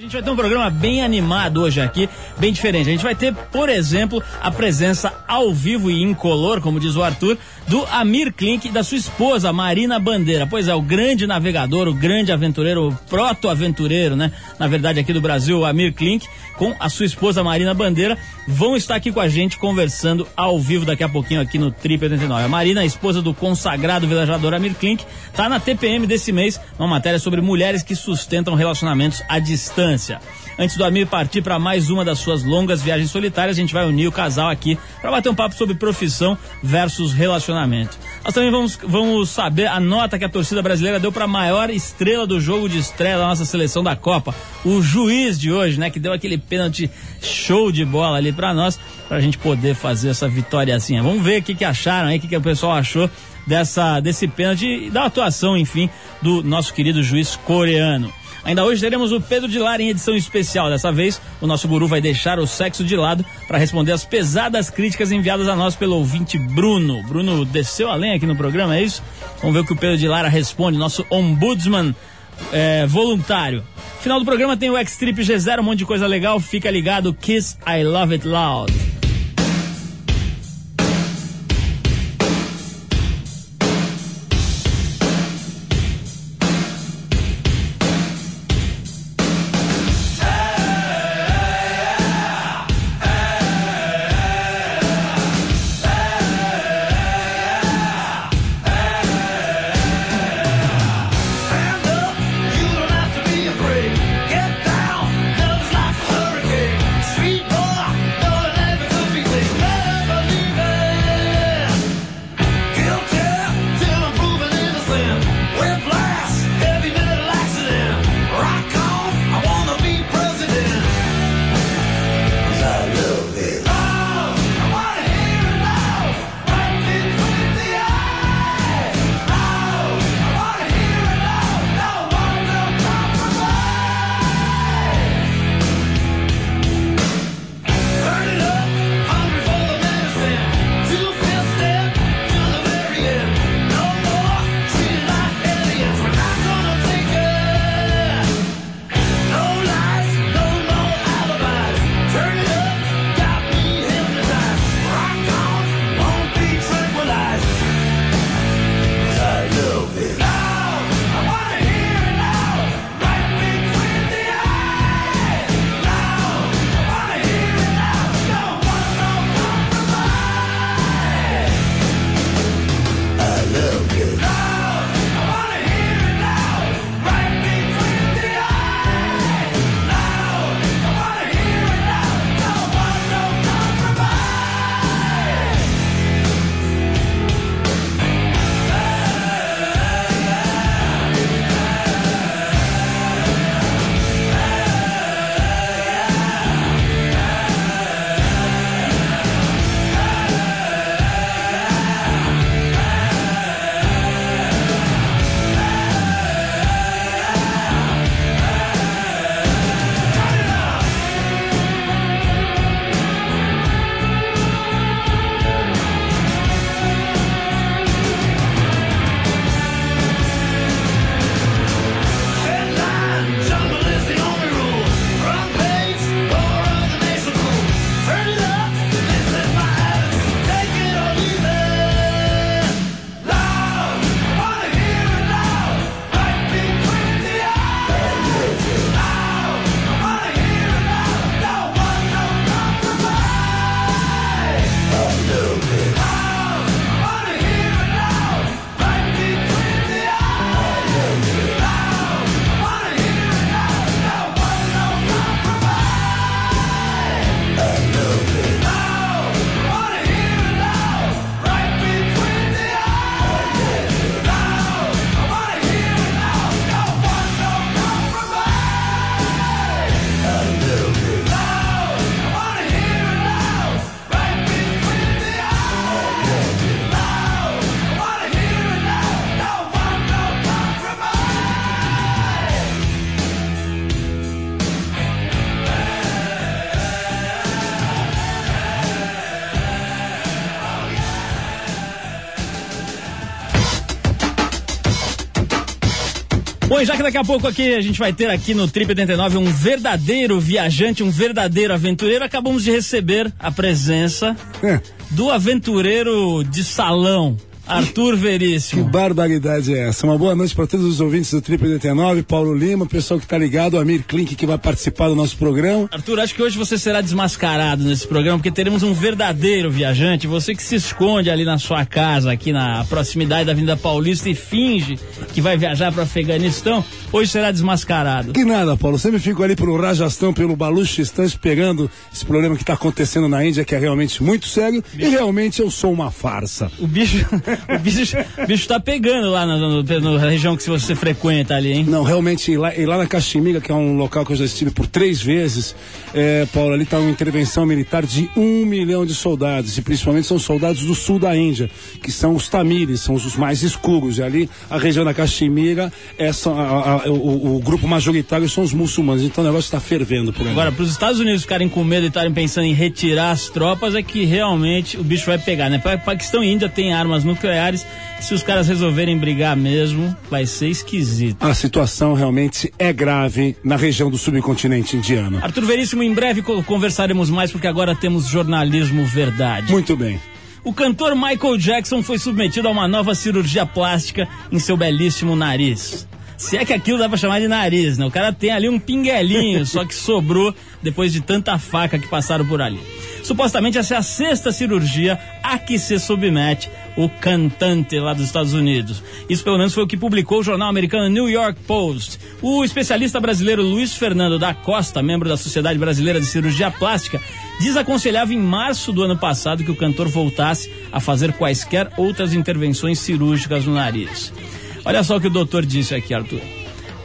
A gente vai ter um programa bem animado hoje aqui, bem diferente. A gente vai ter, por exemplo, a presença ao vivo e incolor, como diz o Arthur, do Amir Klink e da sua esposa, Marina Bandeira. Pois é, o grande navegador, o grande aventureiro, o proto-aventureiro, né? Na verdade, aqui do Brasil, o Amir Klink, com a sua esposa, Marina Bandeira, vão estar aqui com a gente conversando ao vivo daqui a pouquinho aqui no Trip 89. A Marina, a esposa do consagrado velejador Amir Klink, tá na TPM desse mês, uma matéria sobre mulheres que sustentam relacionamentos à distância distância. Antes do Amir partir para mais uma das suas longas viagens solitárias, a gente vai unir o casal aqui para bater um papo sobre profissão versus relacionamento. Nós também vamos, vamos saber a nota que a torcida brasileira deu para a maior estrela do jogo de estreia da nossa seleção da Copa, o juiz de hoje, né, que deu aquele pênalti show de bola ali para nós, para a gente poder fazer essa vitóriazinha. Vamos ver o que, que acharam aí, o que, que o pessoal achou dessa desse pênalti e da atuação, enfim, do nosso querido juiz coreano. Ainda hoje teremos o Pedro de Lara em edição especial. Dessa vez, o nosso guru vai deixar o sexo de lado para responder as pesadas críticas enviadas a nós pelo ouvinte Bruno. Bruno desceu além aqui no programa, é isso? Vamos ver o que o Pedro de Lara responde, nosso ombudsman é, voluntário. Final do programa tem o X-Trip G0, um monte de coisa legal. Fica ligado, Kiss I Love It Loud. Bom, já que daqui a pouco aqui a gente vai ter aqui no Trip 89 um verdadeiro viajante, um verdadeiro aventureiro, acabamos de receber a presença é. do aventureiro de salão, Arthur Veríssimo. Que barbaridade é essa? Uma boa noite para todos os ouvintes do Triple 89, Paulo Lima, pessoal que está ligado, Amir Klink que vai participar do nosso programa. Arthur, acho que hoje você será desmascarado nesse programa, porque teremos um verdadeiro viajante, você que se esconde ali na sua casa, aqui na proximidade da Avenida Paulista e finge que vai viajar para Afeganistão, hoje será desmascarado. Que nada, Paulo, sempre fico ali pelo Rajastão, pelo Baluchistan, esperando esse problema que está acontecendo na Índia, que é realmente muito sério, bicho. e realmente eu sou uma farsa. O bicho o bicho, o bicho tá pegando lá na, na, região que você frequenta ali, hein? Não, realmente, e lá, e lá na Caximiga, que é um local que eu já estive por três vezes, é, Paulo, ali tá uma intervenção militar de um milhão de soldados, e principalmente são soldados do sul da Índia, que são os tamires, são os mais escuros, e ali a região da Caximiga, é, a, a, o, o, grupo majoritário são os muçulmanos, então o negócio está fervendo por aí. Agora, para os Estados Unidos ficarem com medo e estarem pensando em retirar as tropas, é que realmente o bicho vai pegar, né? Paquistão e Índia têm armas nucleares Se os caras resolverem brigar mesmo, vai ser esquisito. A situação realmente é grave na região do subcontinente indiano. Arthur Veríssimo, em breve conversaremos mais, porque agora temos jornalismo verdade. Muito bem. O cantor Michael Jackson foi submetido a uma nova cirurgia plástica em seu belíssimo nariz. Se é que aquilo dá pra chamar de nariz, né? O cara tem ali um pinguelinho, só que sobrou depois de tanta faca que passaram por ali. Supostamente essa é a sexta cirurgia a que se submete o cantante lá dos Estados Unidos. Isso pelo menos foi o que publicou o jornal americano New York Post. O especialista brasileiro Luiz Fernando da Costa, membro da Sociedade Brasileira de Cirurgia Plástica, desaconselhava em março do ano passado que o cantor voltasse a fazer quaisquer outras intervenções cirúrgicas no nariz. Olha só o que o doutor disse aqui, Arthur.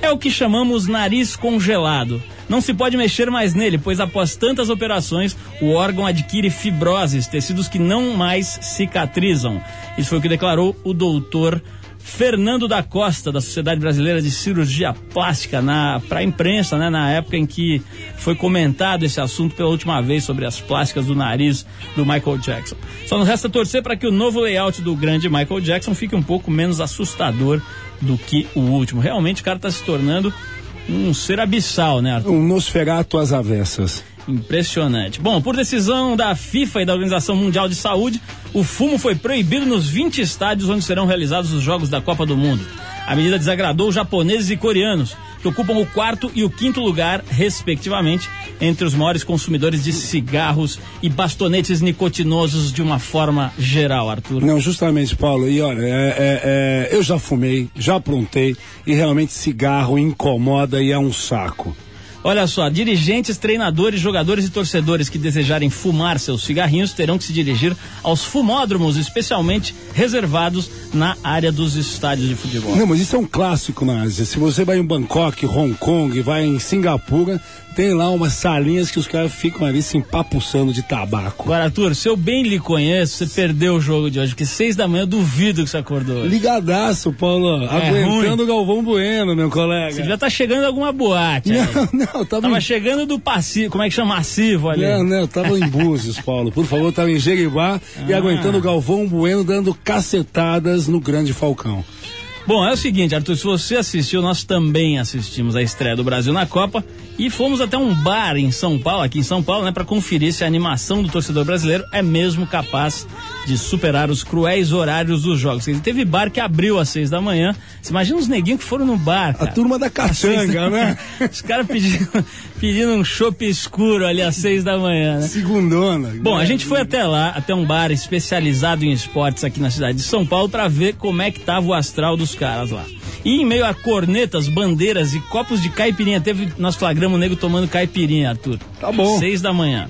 É o que chamamos nariz congelado não se pode mexer mais nele, pois após tantas operações, o órgão adquire fibroses, tecidos que não mais cicatrizam. Isso foi o que declarou o doutor Fernando da Costa, da Sociedade Brasileira de Cirurgia Plástica, para a imprensa, né, na época em que foi comentado esse assunto pela última vez sobre as plásticas do nariz do Michael Jackson. Só nos resta torcer para que o novo layout do grande Michael Jackson fique um pouco menos assustador do que o último. Realmente o cara está se tornando um ser abissal, né, Arthur? Um Nosferato às avessas. Impressionante. Bom, por decisão da FIFA e da Organização Mundial de Saúde, o fumo foi proibido nos 20 estádios onde serão realizados os Jogos da Copa do Mundo. A medida desagradou japoneses e coreanos, que ocupam o quarto e o quinto lugar, respectivamente, entre os maiores consumidores de cigarros e bastonetes nicotinosos de uma forma geral, Arthur. Não, justamente, Paulo. E olha, é, é, é, eu já fumei, já aprontei, e realmente cigarro incomoda e é um saco. Olha só, dirigentes, treinadores, jogadores e torcedores que desejarem fumar seus cigarrinhos terão que se dirigir aos fumódromos, especialmente reservados na área dos estádios de futebol. Não, mas isso é um clássico na Ásia. Se você vai em Bangkok, Hong Kong, vai em Singapura, tem lá umas salinhas que os caras ficam ali se empapuçando de tabaco. Agora, Arthur, se eu bem lhe conheço, você perdeu o jogo de hoje, porque seis da manhã eu duvido que você acordou. Ligadaço, Paulo. É aguentando o Galvão Bueno, meu colega. Você já tá chegando em alguma boate. Não, aí. não, tava. Tava em... chegando do passivo, como é que chama? Massivo ali. Não, não, tava em Búzios, Paulo. Por favor, tava em Jeribá ah. e aguentando o Galvão Bueno dando cacetadas no grande Falcão. Bom, é o seguinte, Arthur, se você assistiu, nós também assistimos a estreia do Brasil na Copa e fomos até um bar em São Paulo, aqui em São Paulo, né, para conferir se a animação do torcedor brasileiro é mesmo capaz de superar os cruéis horários dos jogos. Teve bar que abriu às seis da manhã. Você imagina os neguinhos que foram no bar, cara. A turma da caçanga, né? Os caras pedindo, pedindo um chopp escuro ali às seis da manhã, né? Segundona. Bom, a gente foi até lá, até um bar especializado em esportes aqui na cidade de São Paulo para ver como é que tava o astral dos caras lá. E em meio a cornetas, bandeiras e copos de caipirinha, teve, nós flagramos o nego tomando caipirinha, Arthur. Tá bom. Seis da manhã.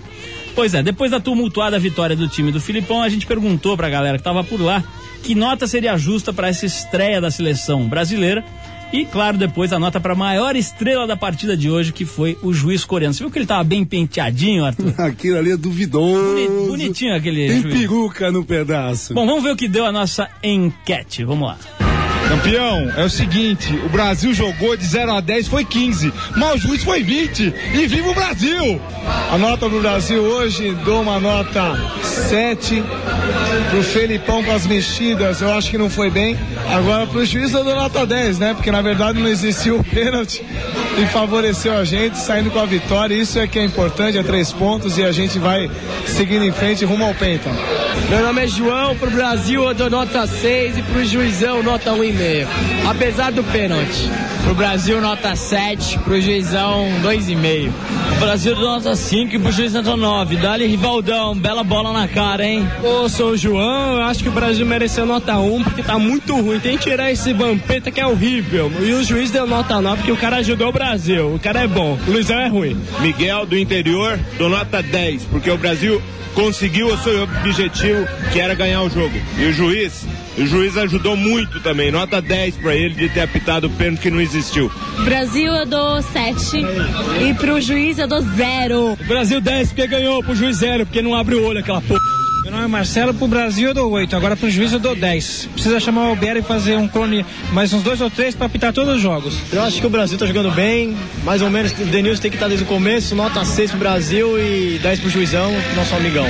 Pois é, depois da tumultuada vitória do time do Filipão, a gente perguntou pra galera que tava por lá que nota seria justa para essa estreia da seleção brasileira. E, claro, depois a nota para a maior estrela da partida de hoje, que foi o juiz coreano. Você viu que ele tava bem penteadinho, Arthur? Aquilo ali é duvidoso. bonitinho aquele Tem juiz. peruca no pedaço. Bom, vamos ver o que deu a nossa enquete. Vamos lá. Campeão, é o seguinte, o Brasil jogou de 0 a 10, foi 15, mas o juiz foi 20, e viva o Brasil! A nota do Brasil hoje, dou uma nota 7. Pro Felipão com as mexidas, eu acho que não foi bem. Agora pro juiz eu dou nota 10, né? Porque na verdade não existiu o pênalti e favoreceu a gente, saindo com a vitória. Isso é que é importante, é três pontos e a gente vai seguindo em frente rumo ao Penta. Meu nome é João, pro Brasil eu dou nota 6 e pro juizão nota 1,5. Apesar do pênalti. Pro Brasil nota 7, pro juizão 2,5. Brasil nota 5 e pro juiz nota 9. Dali Rivaldão, bela bola na cara, hein? Ô, sou o João, eu acho que o Brasil mereceu nota 1 porque tá muito ruim. Tem que tirar esse vampeta que é horrível. E o juiz deu nota 9 porque o cara ajudou o Brasil. O cara é bom, o Luizão é ruim. Miguel do interior, dou nota 10, porque o Brasil conseguiu o seu objetivo, que era ganhar o jogo. E o juiz, o juiz ajudou muito também, nota 10 para ele de ter apitado o pênalti que não existiu. Brasil eu dou 7 e pro juiz eu dou 0. Brasil 10 porque ganhou, pro juiz 0 porque não abre o olho aquela porra. Meu nome é Marcelo, pro Brasil eu dou 8, agora pro juiz eu dou 10. Precisa chamar o Albieri e fazer um clone mais uns dois ou três para apitar todos os jogos. Eu acho que o Brasil tá jogando bem, mais ou menos o Denilson tem que estar desde o começo, nota 6 pro Brasil e 10 pro juizão, nosso amigão.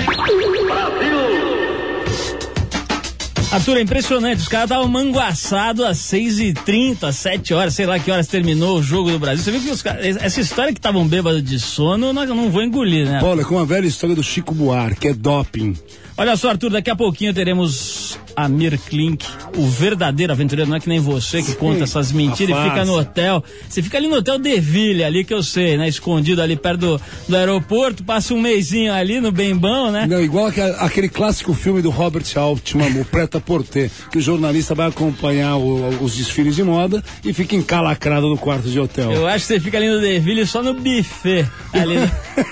Arthur, é impressionante. Os caras estavam manguaçados às 6h30, 7 horas, sei lá que horas terminou o jogo do Brasil. Você viu que os caras. Essa história que estavam bêbados de sono, eu não vou engolir, né? Paulo, é com a velha história do Chico Buarque, é doping. Olha só, Arthur, daqui a pouquinho teremos Amir Klink, o verdadeiro aventureiro, não é que nem você que Sim, conta essas mentiras e fica no hotel. Você fica ali no hotel Deville, ali que eu sei, né? Escondido ali perto do, do aeroporto, passa um mêsinho ali no Bembão, né? Não, igual aquele, clássico filme do Robert Altman, o Preta Porter, que o jornalista vai acompanhar o, os desfiles de moda e fica encalacrado no quarto de hotel. Eu acho que você fica ali no Deville só no buffet. Ali.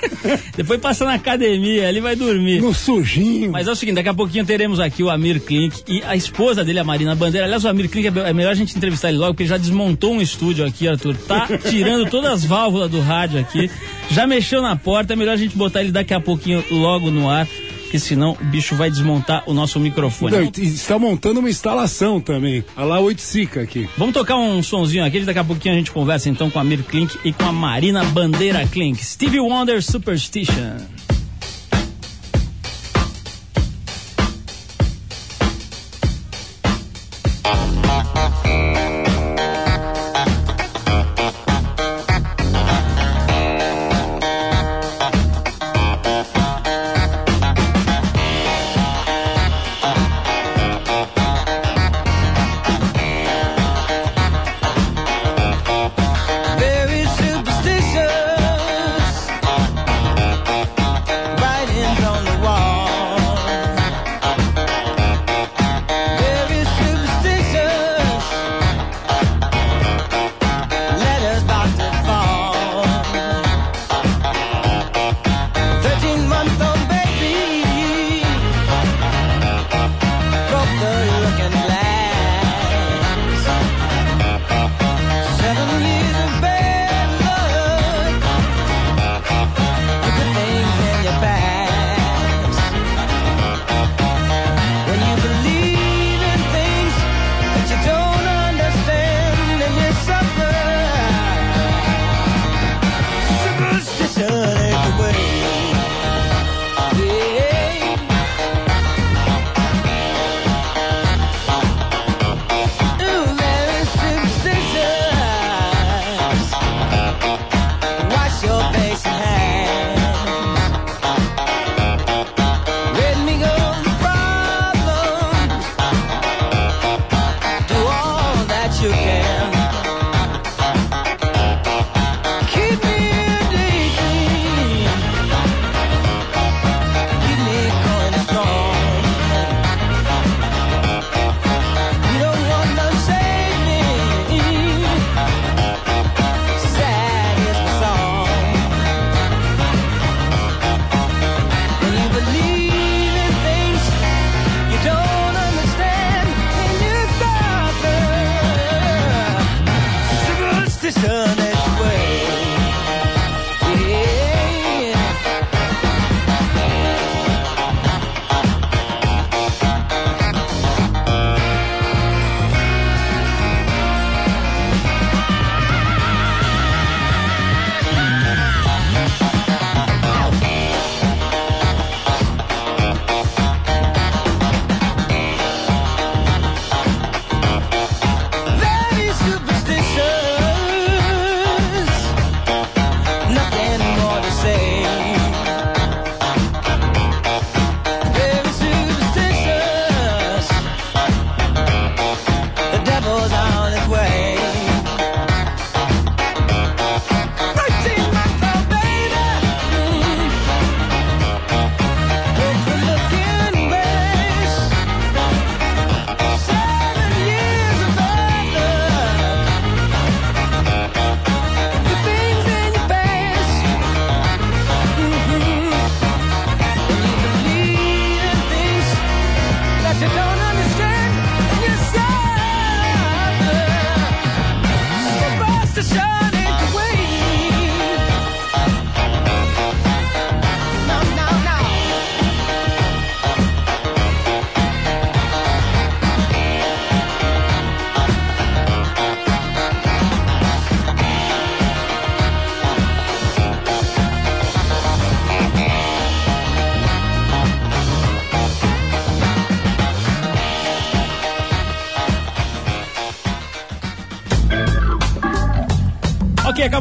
Depois passa na academia, ali vai dormir. No sujinho. Mas é o seguinte, daqui a pouquinho teremos aqui o Amir Klink e a esposa dele, a Marina Bandeira. Aliás, o Amir Klink é, é melhor a gente entrevistar ele logo, porque ele já desmontou um estúdio aqui, Arthur. Tá tirando todas as válvulas do rádio aqui. Já mexeu na porta, é melhor a gente botar ele daqui a pouquinho logo no ar porque senão o bicho vai desmontar o nosso microfone. Não, está montando uma instalação também. A lá 8 Sica aqui. Vamos tocar um sonzinho aqui, daqui a pouquinho a gente conversa então com a Mir Klink e com a Marina Bandeira Klink. Stevie Wonder Superstition. Bye.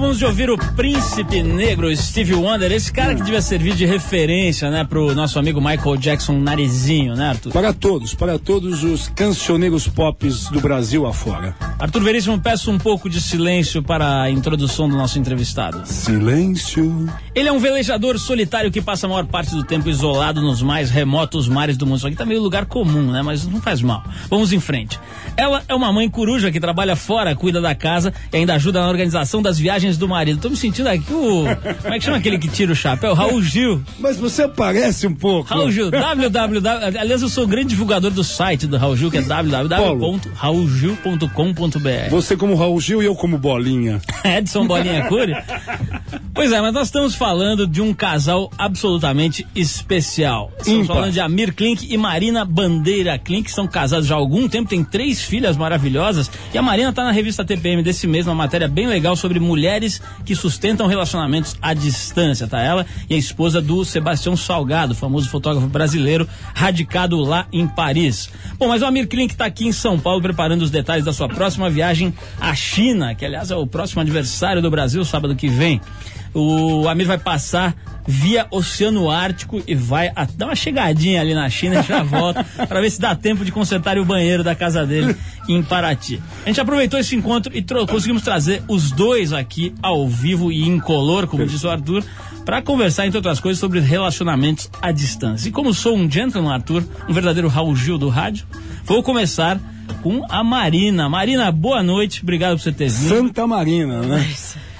Acabamos de ouvir o Príncipe Negro, Steve Wonder, esse cara que devia servir de referência, né, pro nosso amigo Michael Jackson Narizinho, né, Arthur? Para todos, para todos os cancioneiros pops do Brasil afora. Arthur Veríssimo, peço um pouco de silêncio para a introdução do nosso entrevistado. Silêncio. Ele é um velejador solitário que passa a maior parte do tempo isolado nos mais remotos mares do mundo. Isso aqui tá meio lugar comum, né? Mas não faz mal. Vamos em frente. Ela é uma mãe coruja que trabalha fora, cuida da casa e ainda ajuda na organização das viagens do marido. Tô me sentindo aqui o. Como é que chama aquele que tira o chapéu? Raul Gil. Mas você parece um pouco. Raul Gil, www. Aliás, eu sou o grande divulgador do site do Raul Gil, que é www.raulgil.com.br. Você como Raul Gil e eu como Bolinha. Edson Bolinha Cury? Pois é, mas nós estamos falando de um casal absolutamente especial. Estamos Ímpar. falando de Amir Klink e Marina Bandeira Klink, que são casados já há algum tempo, têm três filhas maravilhosas. E a Marina está na revista TPM desse mês, uma matéria bem legal sobre mulheres que sustentam relacionamentos à distância, tá? Ela e a esposa do Sebastião Salgado, famoso fotógrafo brasileiro, radicado lá em Paris. Bom, mas o Amir Klink está aqui em São Paulo preparando os detalhes da sua próxima viagem à China, que aliás é o próximo aniversário do Brasil, sábado que vem. O Amir vai passar via Oceano Ártico e vai a- dar uma chegadinha ali na China e já volta para ver se dá tempo de consertar o banheiro da casa dele em Paraty. A gente aproveitou esse encontro e conseguimos trazer os dois aqui ao vivo e incolor, como diz o Arthur, para conversar, entre outras coisas, sobre relacionamentos à distância. E como sou um gentleman, Arthur, um verdadeiro Raul Gil do rádio, vou começar com a Marina. Marina, boa noite, obrigado por você ter vindo. Santa Marina, né?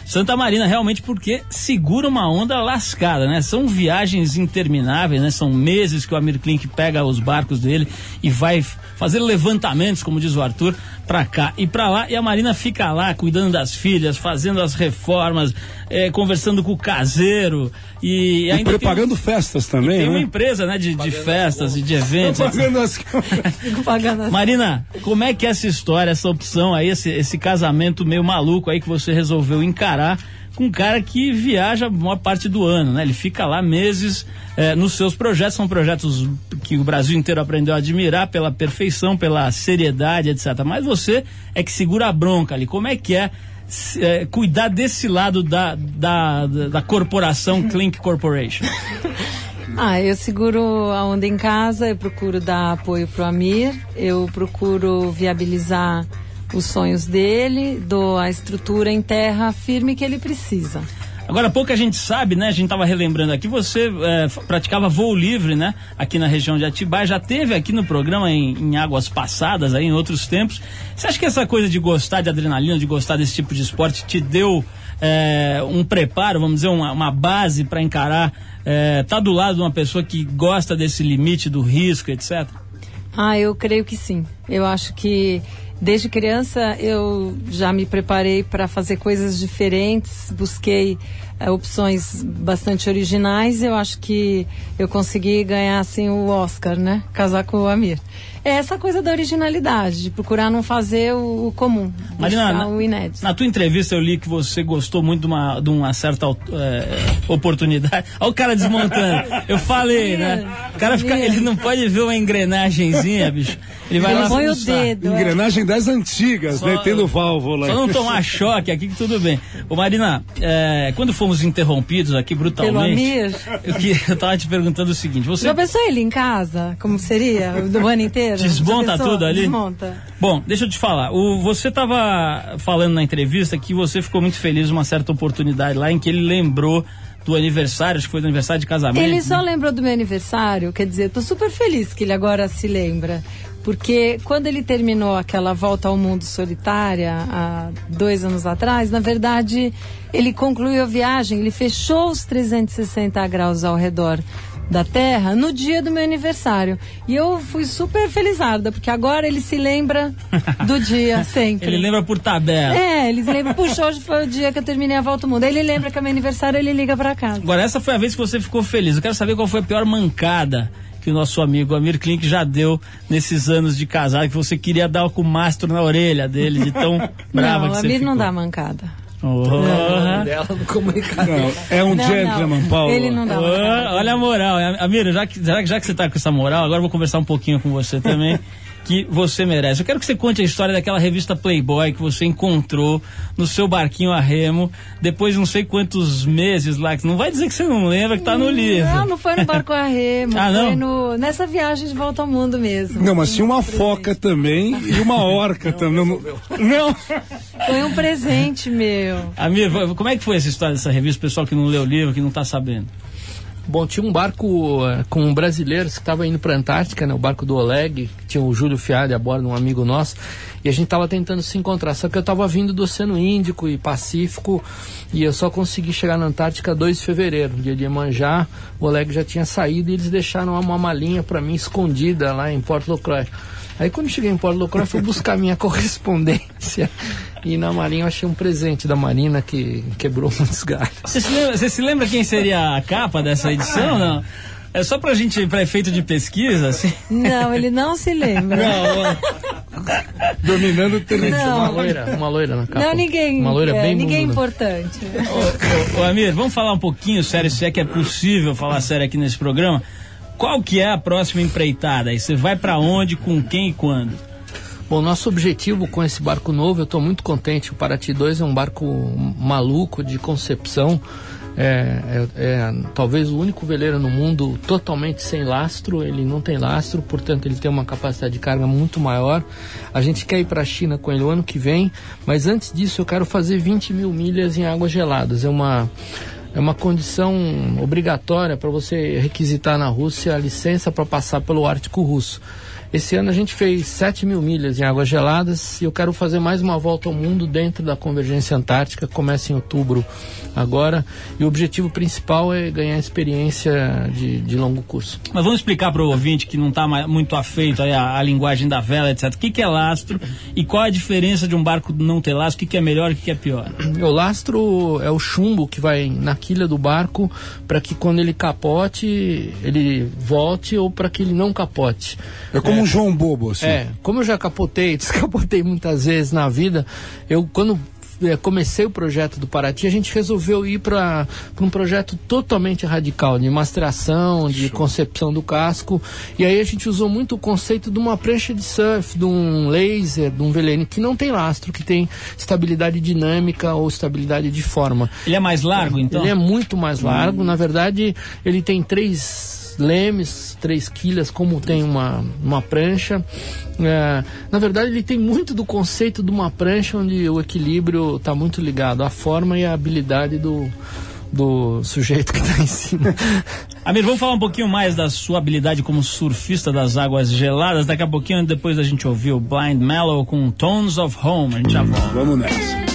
Santa Marina, realmente, porque segura uma onda lascada, né? São viagens intermináveis, né? São meses que o Amir Klink pega os barcos dele e vai fazer levantamentos, como diz o Arthur, pra cá e pra lá. E a Marina fica lá cuidando das filhas, fazendo as reformas, eh, conversando com o caseiro e, E ainda tem- preparando festas tem, também, uma né? empresa, né? De, de festas e de eventos. Pagando as... Pagando as... Marina, como é que é essa história, essa opção aí, esse, esse casamento meio maluco aí que você resolveu encarar com um cara que viaja a maior parte do ano, né? Ele fica lá meses eh, nos seus projetos, são projetos que o Brasil inteiro aprendeu a admirar pela perfeição, pela seriedade, etc. Mas você é que segura a bronca ali. Como é que é eh, cuidar desse lado da, da, da, da corporação Clink Corporation? Ah, eu seguro a onda em casa, eu procuro dar apoio pro Amir, eu procuro viabilizar os sonhos dele, dou a estrutura em terra firme que ele precisa. Agora, pouca gente sabe, né? A gente estava relembrando aqui, você f- praticava voo livre, né? Aqui na região de Atibaia, já teve aqui no programa em, em águas passadas, aí em outros tempos. Você acha que essa coisa de gostar de adrenalina, de gostar desse tipo de esporte, te deu eh, um preparo, vamos dizer, uma, uma base para encarar, eh, tá do lado de uma pessoa que gosta desse limite do risco, etc? Ah, eu creio que sim. Eu acho que desde criança eu já me preparei para fazer coisas diferentes, busquei eh, opções bastante originais. Eu acho que eu consegui ganhar assim o Oscar, né? Casar com o Amir. É essa coisa da originalidade, de procurar não fazer o, o comum, Marina, na, o inédito. na tua entrevista eu li que você gostou muito de uma, de uma certa eh, oportunidade. Olha o cara desmontando. Eu falei, né? O cara fica, ele não pode ver uma engrenagemzinha, bicho. Ele vai lá Põe o dedo. é. Engrenagem das antigas, Só- né? Tendo válvula. Só não tomar choque aqui que tudo bem. Ô Marina, eh, quando fomos interrompidos aqui brutalmente, eu, que, eu tava te perguntando o seguinte, você Já pensou ele em casa? Como seria? Do ano inteiro? Desmonta tudo ali? Desmonta. Bom, deixa eu te falar. O, você estava falando na entrevista que você ficou muito feliz uma certa oportunidade lá em que ele lembrou do aniversário, acho que foi do aniversário de casamento. Ele só né? lembrou do meu aniversário, quer dizer, tô super feliz que ele agora se lembra. Porque quando ele terminou aquela volta ao mundo solitária, há dois anos atrás, na verdade, ele concluiu a viagem, ele fechou os 360 graus ao redor da Terra no dia do meu aniversário. E eu fui super felizarda, porque agora ele se lembra do dia, sempre. Ele lembra por tabela. É, eles lembram, puxa, hoje foi o dia que eu terminei a volta ao mundo. Aí ele lembra que é meu aniversário, ele liga pra casa. Agora, essa foi a vez que você ficou feliz. Eu quero saber qual foi a pior mancada que o nosso amigo Amir Klink já deu nesses anos de casado, que você queria dar com o mastro na orelha dele, de tão brava não, que o você Amir ficou. não dá mancada. Oh. dela no comunicado. Não, é um Não, gentleman, não. Paulo. Ele não dá cara. olha a moral. Amira, já que, já, que- já que você tá com essa moral, agora eu vou conversar um pouquinho com você também, que você merece. Eu quero que você conte a história daquela revista Playboy que você encontrou no seu barquinho a remo, depois de não sei quantos meses lá, que não vai dizer que você não lembra, que tá no livro. Não, não foi no barco a remo, Ah, não? foi no, nessa viagem de volta ao mundo mesmo. Não, mas tinha uma foca também e uma orca também. Não, não. Foi um presente meu. Amir, como é que foi essa história dessa revista, o pessoal que não leu o livro, que não tá sabendo? Bom, tinha um barco eh, com brasileiros que estava indo para a Antártica, né? O barco do Oleg, tinha o Júlio Fiade a bordo, um amigo nosso, e a gente estava tentando se encontrar. Só que eu estava vindo do Oceano Índico e Pacífico e eu só consegui chegar na Antártica 2 de fevereiro, dia de Iemanjá. O Oleg já tinha saído e eles deixaram uma malinha para mim escondida lá em Porto Locroix. Aí quando cheguei em Porto Locroix, fui buscar minha correspondência e na marinha eu achei um presente da Marina que quebrou muitos galhos. Você se lembra, você se lembra quem seria a capa dessa edição? Não. É só pra gente, pra efeito de pesquisa, assim. Não, ele não se lembra. Dominando o território. Uma Não, loira, uma loira na capa. não ninguém, Uma loira é, bem ninguém bunduda. importante. Ô, ô, Amir, vamos falar um pouquinho sério, se é que é possível falar sério aqui nesse programa. Qual que é a próxima empreitada? aí? Você vai pra onde, com quem e quando? Bom, nosso objetivo com esse barco novo, eu estou muito contente. O Paraty 2 é um barco maluco de concepção. É, é- é talvez o único veleiro no mundo totalmente sem lastro. Ele não tem lastro, portanto, ele tem uma capacidade de carga muito maior. A gente quer ir para a China com ele o ano que vem, mas antes disso, eu quero fazer 20 mil milhas em águas geladas. É uma. É uma condição obrigatória para você requisitar na Rússia a licença para passar pelo Ártico Russo. Esse ano a gente fez 7 mil milhas em águas geladas e eu quero fazer mais uma volta ao mundo dentro da Convergência Antártica, começa em outubro agora. E o objetivo principal é ganhar experiência de, de longo curso. Mas vamos explicar para o ouvinte que não está muito afeito à linguagem da vela, etc. O que, que é lastro e qual a diferença de um barco não ter lastro? O que, que é melhor e o que, que é pior? O lastro é o chumbo que vai na quilha do barco para que quando ele capote, ele volte ou para que ele não capote. É como um João Bobo, assim. É, como eu já capotei, descapotei muitas vezes na vida, eu quando eh, comecei o projeto do Paraty, a gente resolveu ir para um projeto totalmente radical, de mastreação, de concepção do casco. E aí a gente usou muito o conceito de uma prancha de surf, de um laser, de um veleirinho que não tem lastro, que tem estabilidade dinâmica ou estabilidade de forma. Ele é mais largo, então? Ele é muito mais largo. Na verdade, ele tem três lemes, três quilhas, como tem uma, uma prancha. É, na verdade, ele tem muito do conceito de uma prancha onde o equilíbrio está muito ligado à forma e à habilidade do, do sujeito que está em cima. Amir, vamos falar um pouquinho mais da sua habilidade como surfista das águas geladas. Daqui a pouquinho, depois da gente ouvir o Blind Mellow com Tones of Home. A gente já volta. Vamos nessa.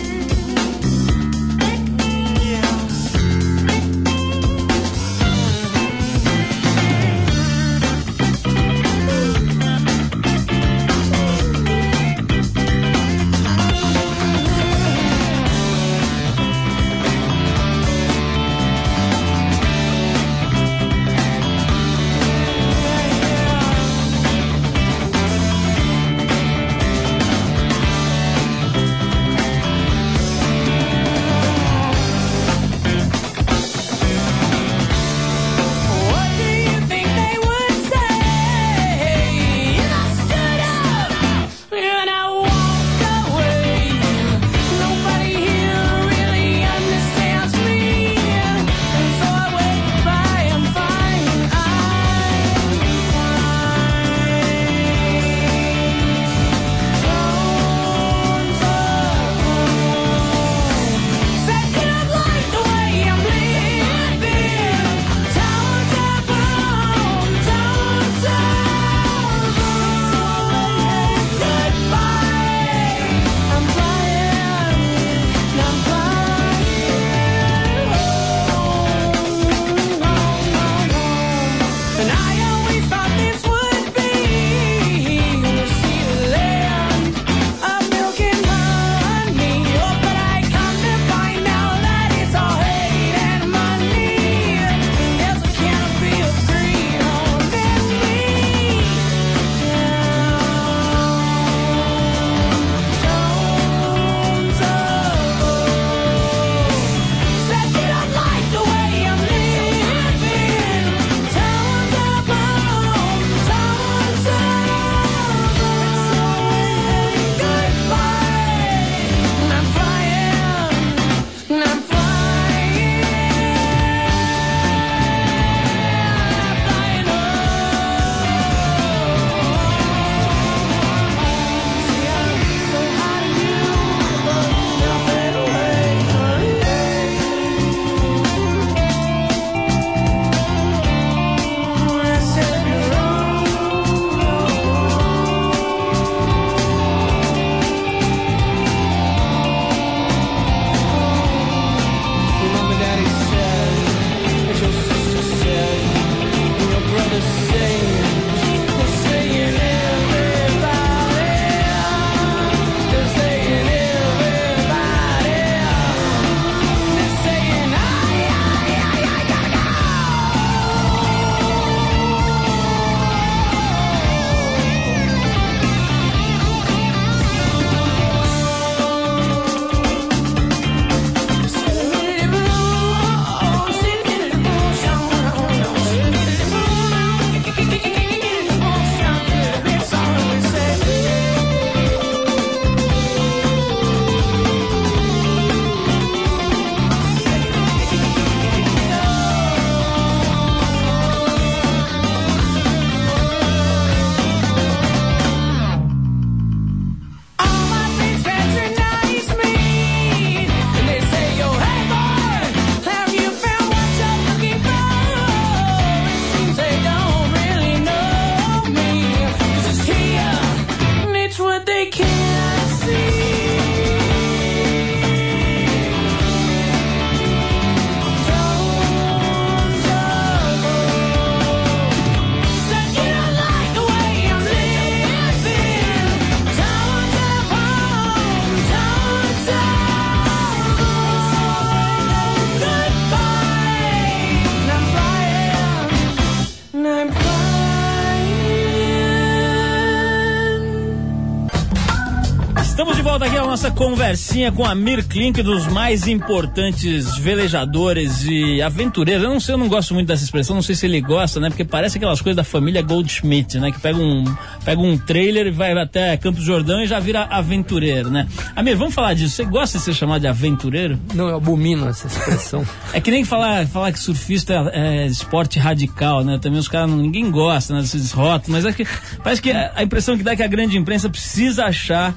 Volta aqui a nossa conversinha com a Mir Klink, dos mais importantes velejadores e aventureiros. Eu não sei, eu não gosto muito dessa expressão, não sei se ele gosta, né? Porque parece aquelas coisas da família Goldschmidt, né? Que pega um, pega um trailer e vai até Campos Jordão e já vira aventureiro, né? Amir, vamos falar disso. Você gosta de ser chamado de aventureiro? Não, eu abomino essa expressão. é que nem falar, falar que surfista é, é esporte radical, né? Também os caras, ninguém gosta né, desses rótulos, mas é que parece que a, impressão que dá é que a grande imprensa precisa achar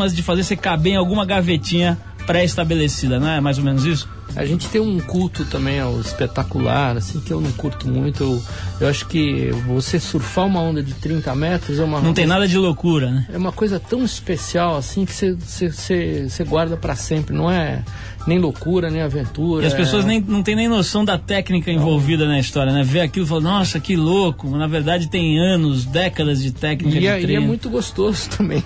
formas de fazer você caber em alguma gavetinha pré-estabelecida, não é mais ou menos isso? A gente tem um culto também ao espetacular, assim, que eu não curto muito. Eu, eu acho que você surfar uma onda de 30 metros é uma. Não tem nada de loucura, né? É uma coisa tão especial, assim, que você guarda para sempre. Não é nem loucura, nem aventura. E as pessoas é... nem, não têm nem noção da técnica envolvida na história, né? Vê aquilo e fala, nossa, que louco. Na verdade, tem anos, décadas de técnica e de é. E é muito gostoso também.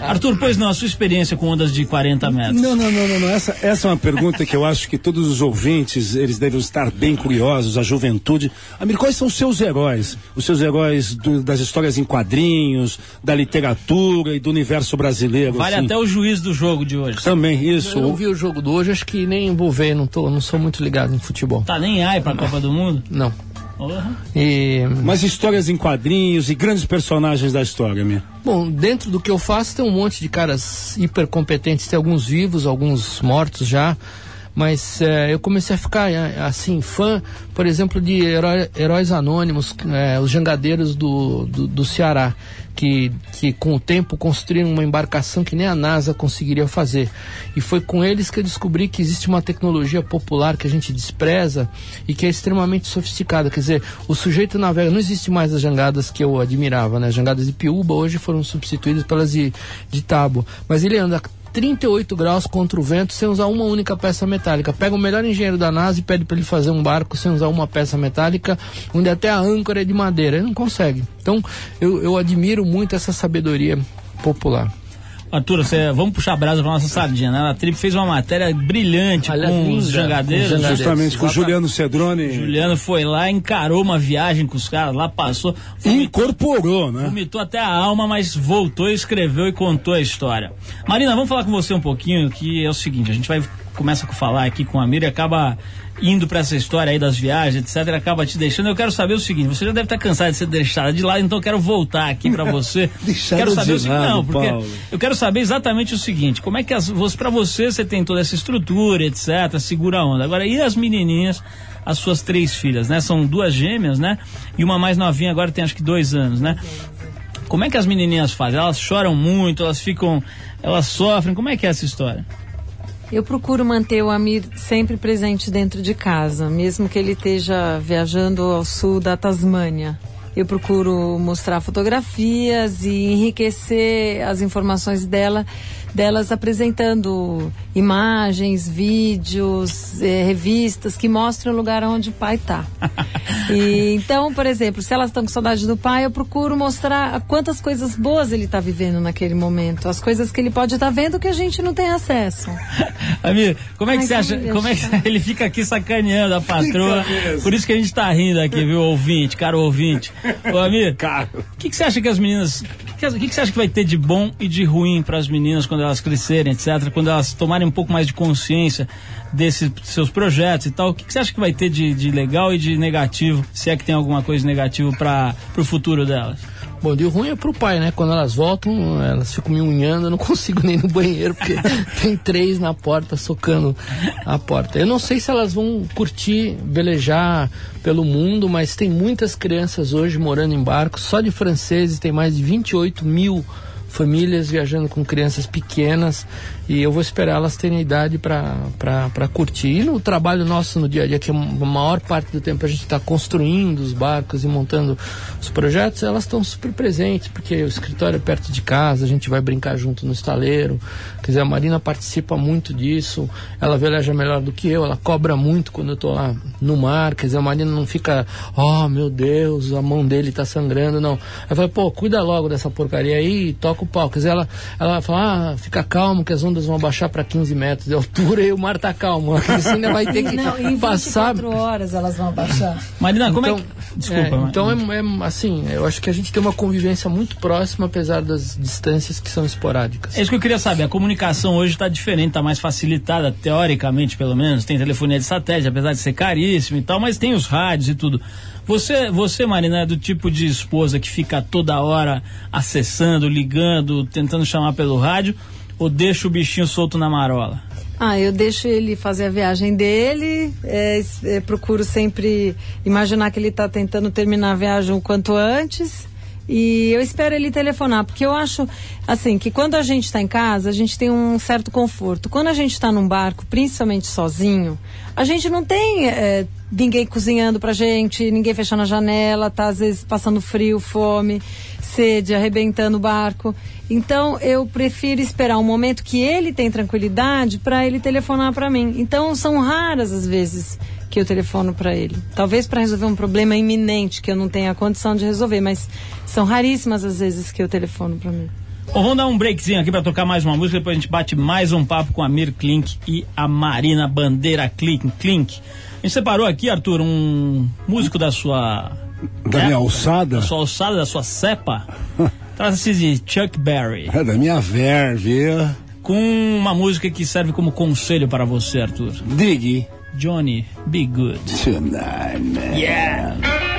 Arthur, pois não, a sua experiência com ondas de 40 metros. Não, não, não, não, não. Essa, essa é uma pergunta que eu acho que todos os ouvintes, eles devem estar bem curiosos, a juventude. Amir, quais são os seus heróis? Os seus heróis do, das histórias em quadrinhos, da literatura e do universo brasileiro. Vale assim. até o juiz do jogo de hoje. Também, isso. Eu não vi o jogo do hoje, acho que nem vou ver, não, tô, não sou muito ligado em futebol. Tá nem ai pra Copa do Mundo? Não. Uhum. E... Mas histórias em quadrinhos e grandes personagens da história, minha. Bom, dentro do que eu faço tem um monte de caras hiper competentes, tem alguns vivos, alguns mortos já, mas é, eu comecei a ficar assim fã, por exemplo, de herói, heróis anônimos, é, os jangadeiros do, do, do Ceará que, que com o tempo construíram uma embarcação que nem a NASA conseguiria fazer. E foi com eles que eu descobri que existe uma tecnologia popular que a gente despreza e que é extremamente sofisticada. Quer dizer, o sujeito navega, não existe mais as jangadas que eu admirava, né? As jangadas de Piúba hoje foram substituídas pelas de, de tábua. Mas ele anda 38 graus contra o vento sem usar uma única peça metálica. Pega o melhor engenheiro da NASA e pede para ele fazer um barco sem usar uma peça metálica, onde até a âncora é de madeira. Ele não consegue. Então, eu, eu admiro muito essa sabedoria popular. Arthur, você, vamos puxar a brasa pra nossa sardinha, né? A Trip fez uma matéria brilhante Aliás, com os jangadeiros. jangadeiros. Justamente com o Juliano Cedrone. Juliano foi lá, encarou uma viagem com os caras, lá passou. vomitou- Incorporou, né? Vomitou até a alma, mas voltou, escreveu e contou a história. Marina, vamos falar com você um pouquinho, que é o seguinte, a gente vai começa a falar aqui com a Mira e acaba indo para essa história aí das viagens, etc, acaba te deixando. Eu quero saber o seguinte, você já deve estar cansado de ser deixada de lado, então eu quero voltar aqui para você. Quero saber de o seguinte, lado, não, porque Paulo. eu quero saber exatamente o seguinte, como é que as, você, para você você tem toda essa estrutura, etc, segura a onda. Agora, e as menininhas, as suas três filhas, né? São duas gêmeas, né? E uma mais novinha agora tem acho que dois anos, né? Como é que as menininhas fazem? Elas choram muito, elas ficam, elas sofrem. Como é que é essa história? Eu procuro manter o Amir sempre presente dentro de casa, mesmo que ele esteja viajando ao sul da Tasmânia. Eu procuro mostrar fotografias e enriquecer as informações dela, delas apresentando imagens, vídeos, eh, revistas que mostram o lugar onde o pai está. E, então, por exemplo, se elas estão com saudade do pai, eu procuro mostrar quantas coisas boas ele está vivendo naquele momento, as coisas que ele pode estar vendo que a gente não tem acesso. Amir, como é que Ai, você que acha? Como é que ele fica aqui sacaneando a patroa? Por isso que a gente tá rindo aqui, viu, ouvinte, caro ouvinte. Ô, Amir, o que, que você acha que as meninas. O que, que que você acha que vai ter de bom e de ruim para as meninas quando elas crescerem, etc., quando elas tomarem um pouco mais de consciência desses seus projetos e tal? O que, que você acha que vai ter de, de legal e de negativo, se é que tem alguma coisa negativa para o futuro delas? Bom, de ruim é pro pai, né? Quando elas voltam, elas ficam me unhando, eu não consigo nem ir no banheiro, porque tem três na porta socando a porta. Eu não sei se elas vão curtir velejar pelo mundo, mas tem muitas crianças hoje morando em barcos, só de franceses tem mais de 28 mil famílias viajando com crianças pequenas e eu vou esperar elas terem idade para curtir. E no trabalho nosso no dia a dia, que a maior parte do tempo a gente está construindo os barcos e montando os projetos, elas estão super presentes, porque o escritório é perto de casa, a gente vai brincar junto no estaleiro. Quer dizer, a Marina participa muito disso, ela veleja melhor do que eu, ela cobra muito quando eu estou lá no mar, quer dizer, a Marina não fica, oh meu Deus, a mão dele está sangrando, não. Ela fala, pô, cuida logo dessa porcaria aí e toca o pau. Quer dizer, ela, ela fala, ah, fica calmo que as ondas vão abaixar para 15 metros de altura e o mar tá calmo. Você ainda vai ter que Não, em 24 passar. horas elas vão abaixar. Marina, como então, é que. Desculpa, é, então é, é assim, eu acho que a gente tem uma convivência muito próxima, apesar das distâncias que são esporádicas. É isso que eu queria saber. A comunicação hoje está diferente, está mais facilitada, teoricamente, pelo menos. Tem telefonia de satélite, apesar de ser caríssimo e tal, mas tem os rádios e tudo. Você, você Marina, é do tipo de esposa que fica toda hora acessando, ligando, tentando chamar pelo rádio, ou deixa o bichinho solto na marola? Ah, eu deixo ele fazer a viagem dele, é, é, procuro sempre imaginar que ele está tentando terminar a viagem o quanto antes. E eu espero ele telefonar, porque eu acho, assim, que quando a gente está em casa, a gente tem um certo conforto. Quando a gente está num barco, principalmente sozinho, a gente não tem é, ninguém cozinhando pra gente, ninguém fechando a janela, tá às vezes passando frio, fome, sede, arrebentando o barco. Então eu prefiro esperar um momento que ele tem tranquilidade para ele telefonar para mim. Então são raras as vezes que eu telefono para ele. Talvez para resolver um problema iminente que eu não tenha condição de resolver, mas são raríssimas as vezes que eu telefono para mim. Bom, vamos dar um breakzinho aqui para tocar mais uma música, depois a gente bate mais um papo com a Mir Klink e a Marina Bandeira Klink. Klink. A gente separou aqui, Arthur, um músico da sua. Da minha alçada? Da sua alçada, da sua cepa. Trata-se de Chuck Berry. É da minha verve. Com uma música que serve como conselho para você, Arthur. Dig. Johnny, be good. Tonight, man. Yeah.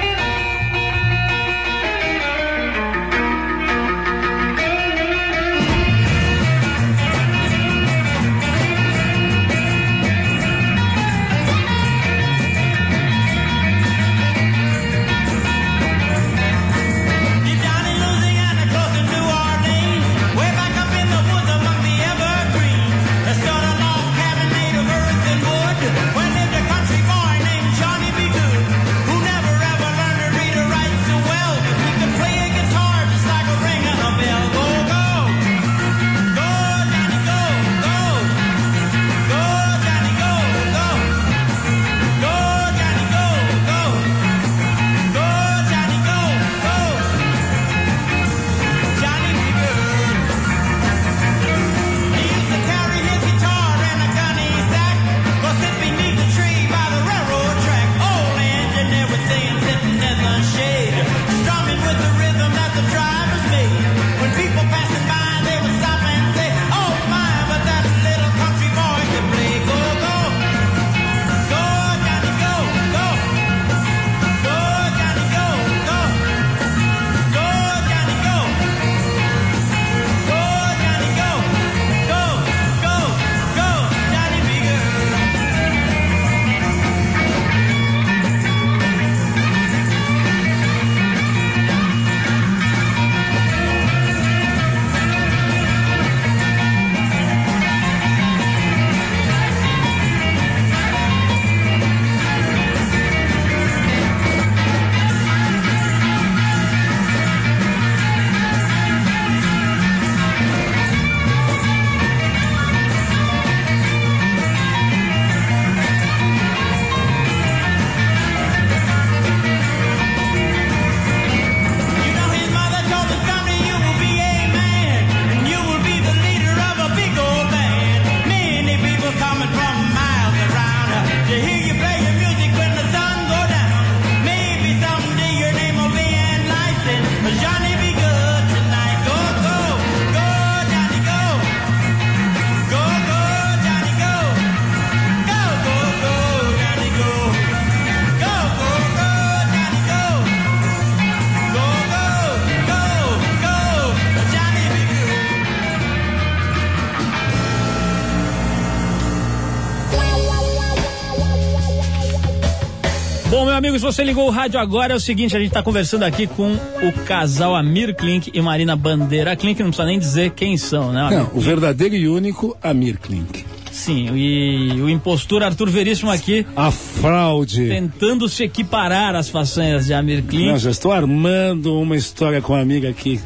Bom, meu amigo, se você ligou o rádio agora, é o seguinte, a gente está conversando aqui com o casal Amir Klink e Marina Bandeira Klink, não precisa nem dizer quem são, né? Amir? Não, o verdadeiro e único Amir Klink. Sim, e o impostor Arthur Veríssimo aqui A fraude. tentando se equiparar às façanhas de Amir Klink. Não, já estou armando uma história com uma amiga aqui.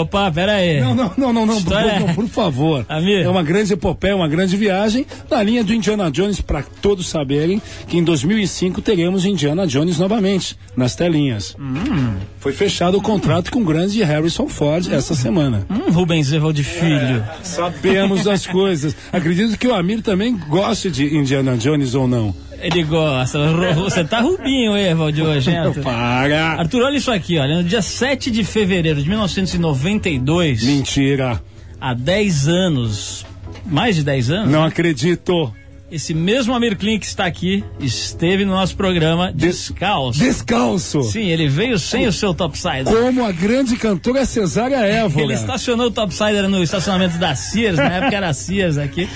Opa, pera aí. Não, não, não, não, não, História- não, por favor. Amir. É uma grande epopeia, uma grande viagem na linha do Indiana Jones para todos saberem que em 2005 teremos Indiana Jones novamente nas telinhas. Hum. Foi fechado o contrato com o grande Harrison Ford essa semana. Hum, Rubens Evaldo Filho. Sabemos das coisas. Acredito que o Amir também goste de Indiana Jones ou não. Ele gosta. Você tá rubinho, Evaldo, Arthur? Para! Arthur, olha isso aqui, olha. No dia 7 de fevereiro de 1992, Mentira! há 10 anos, mais de 10 anos, Não acredito! Esse mesmo Amir Klink está aqui, esteve no nosso programa descalço. Descalço! Sim, ele veio sem o seu topsider. Como a grande cantora Cesária Évora. Ele estacionou o topsider no estacionamento da Sears, na época era Sears aqui.